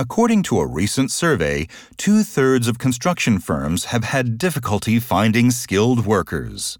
According to a recent survey, two thirds of construction firms have had difficulty finding skilled workers.